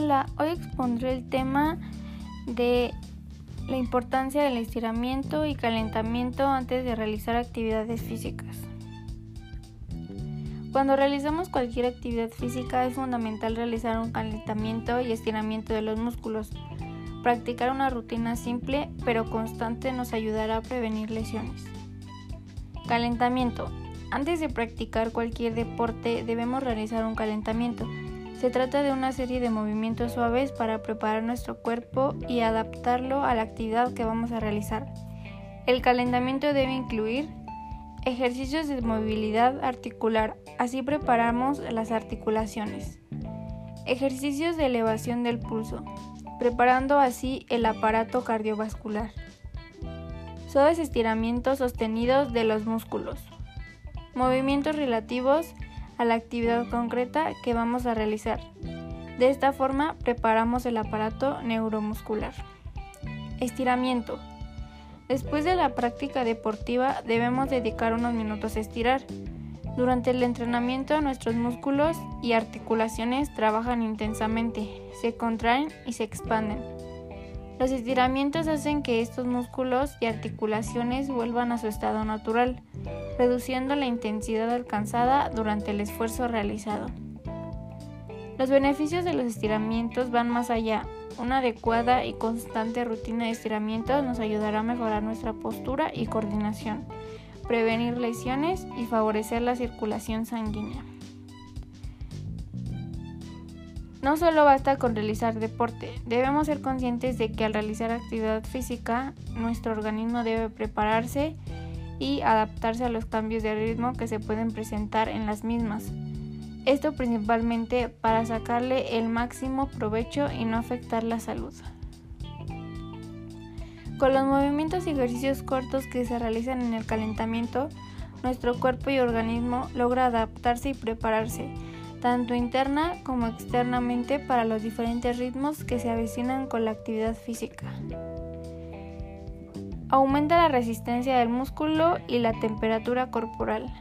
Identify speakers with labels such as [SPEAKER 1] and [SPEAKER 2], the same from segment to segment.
[SPEAKER 1] Hola, hoy expondré el tema de la importancia del estiramiento y calentamiento antes de realizar actividades físicas. Cuando realizamos cualquier actividad física es fundamental realizar un calentamiento y estiramiento de los músculos. Practicar una rutina simple pero constante nos ayudará a prevenir lesiones. Calentamiento. Antes de practicar cualquier deporte debemos realizar un calentamiento. Se trata de una serie de movimientos suaves para preparar nuestro cuerpo y adaptarlo a la actividad que vamos a realizar. El calentamiento debe incluir ejercicios de movilidad articular, así preparamos las articulaciones. Ejercicios de elevación del pulso, preparando así el aparato cardiovascular. Suaves estiramientos sostenidos de los músculos. Movimientos relativos a la actividad concreta que vamos a realizar. De esta forma preparamos el aparato neuromuscular. Estiramiento. Después de la práctica deportiva debemos dedicar unos minutos a estirar. Durante el entrenamiento nuestros músculos y articulaciones trabajan intensamente, se contraen y se expanden. Los estiramientos hacen que estos músculos y articulaciones vuelvan a su estado natural, reduciendo la intensidad alcanzada durante el esfuerzo realizado. Los beneficios de los estiramientos van más allá. Una adecuada y constante rutina de estiramientos nos ayudará a mejorar nuestra postura y coordinación, prevenir lesiones y favorecer la circulación sanguínea. No solo basta con realizar deporte, debemos ser conscientes de que al realizar actividad física, nuestro organismo debe prepararse y adaptarse a los cambios de ritmo que se pueden presentar en las mismas. Esto principalmente para sacarle el máximo provecho y no afectar la salud. Con los movimientos y ejercicios cortos que se realizan en el calentamiento, nuestro cuerpo y organismo logra adaptarse y prepararse tanto interna como externamente para los diferentes ritmos que se avecinan con la actividad física. Aumenta la resistencia del músculo y la temperatura corporal.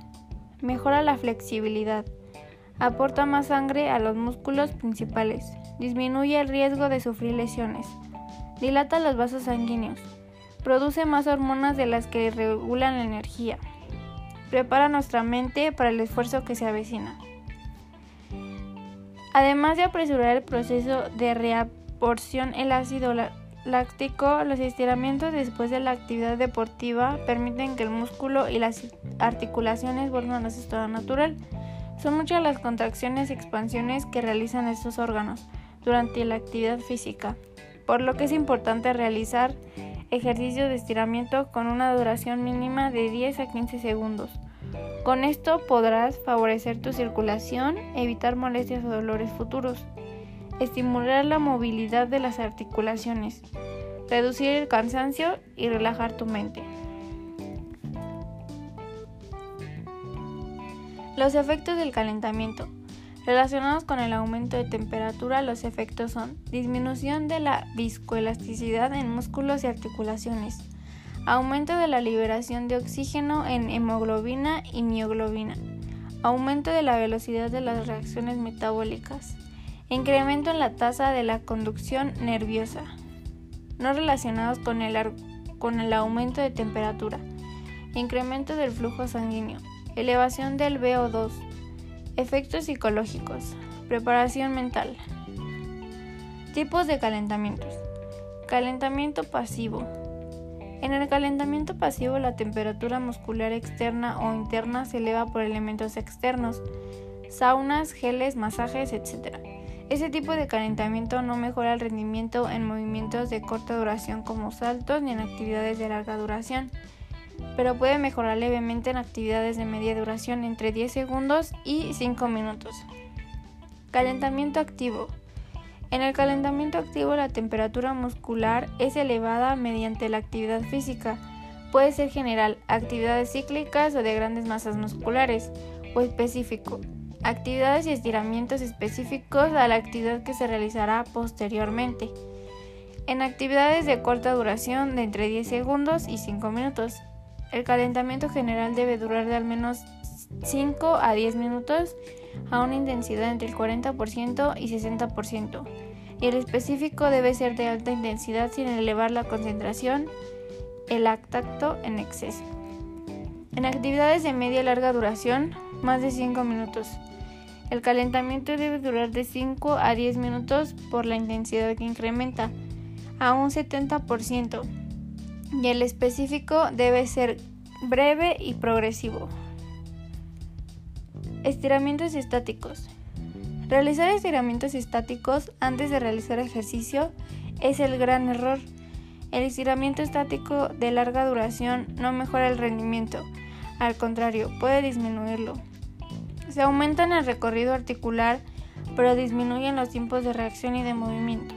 [SPEAKER 1] Mejora la flexibilidad. Aporta más sangre a los músculos principales. Disminuye el riesgo de sufrir lesiones. Dilata los vasos sanguíneos. Produce más hormonas de las que regulan la energía. Prepara nuestra mente para el esfuerzo que se avecina. Además de apresurar el proceso de reabsorción el ácido láctico, los estiramientos después de la actividad deportiva permiten que el músculo y las articulaciones vuelvan a su estado natural. Son muchas las contracciones y expansiones que realizan estos órganos durante la actividad física, por lo que es importante realizar ejercicios de estiramiento con una duración mínima de 10 a 15 segundos. Con esto podrás favorecer tu circulación, evitar molestias o dolores futuros, estimular la movilidad de las articulaciones, reducir el cansancio y relajar tu mente. Los efectos del calentamiento. Relacionados con el aumento de temperatura, los efectos son disminución de la viscoelasticidad en músculos y articulaciones, aumento de la liberación de oxígeno en hemoglobina y mioglobina, aumento de la velocidad de las reacciones metabólicas, incremento en la tasa de la conducción nerviosa, no relacionados con el, con el aumento de temperatura, incremento del flujo sanguíneo, elevación del VO2, efectos psicológicos, preparación mental. Tipos de calentamientos. Calentamiento pasivo en el calentamiento pasivo la temperatura muscular externa o interna se eleva por elementos externos, saunas, geles, masajes, etc. Ese tipo de calentamiento no mejora el rendimiento en movimientos de corta duración como saltos ni en actividades de larga duración, pero puede mejorar levemente en actividades de media duración entre 10 segundos y 5 minutos. Calentamiento activo. En el calentamiento activo la temperatura muscular es elevada mediante la actividad física. Puede ser general, actividades cíclicas o de grandes masas musculares, o específico, actividades y estiramientos específicos a la actividad que se realizará posteriormente. En actividades de corta duración de entre 10 segundos y 5 minutos. El calentamiento general debe durar de al menos 5 a 10 minutos a una intensidad entre el 40% y 60%. y el específico debe ser de alta intensidad sin elevar la concentración, el tacto en exceso. En actividades de media larga duración, más de 5 minutos. El calentamiento debe durar de 5 a 10 minutos por la intensidad que incrementa a un 70% y el específico debe ser breve y progresivo. Estiramientos estáticos. Realizar estiramientos estáticos antes de realizar ejercicio es el gran error. El estiramiento estático de larga duración no mejora el rendimiento, al contrario, puede disminuirlo. Se aumenta en el recorrido articular, pero disminuyen los tiempos de reacción y de movimiento.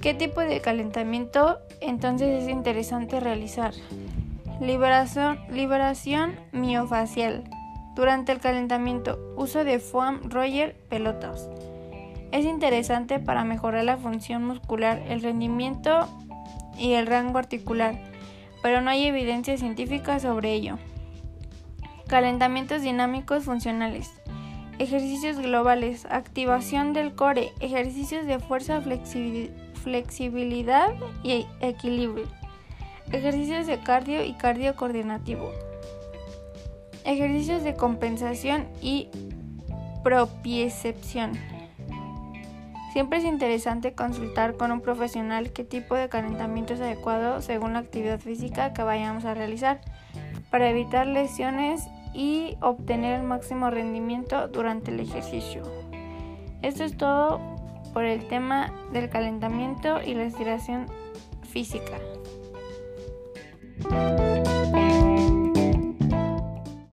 [SPEAKER 1] ¿Qué tipo de calentamiento entonces es interesante realizar? Liberación, liberación miofacial. Durante el calentamiento, uso de foam roller pelotas. Es interesante para mejorar la función muscular, el rendimiento y el rango articular, pero no hay evidencia científica sobre ello. Calentamientos dinámicos funcionales. Ejercicios globales, activación del core, ejercicios de fuerza, flexibilidad y equilibrio. Ejercicios de cardio y cardio coordinativo. Ejercicios de compensación y propiocepción. Siempre es interesante consultar con un profesional qué tipo de calentamiento es adecuado según la actividad física que vayamos a realizar para evitar lesiones y obtener el máximo rendimiento durante el ejercicio. Esto es todo por el tema del calentamiento y la estiración física.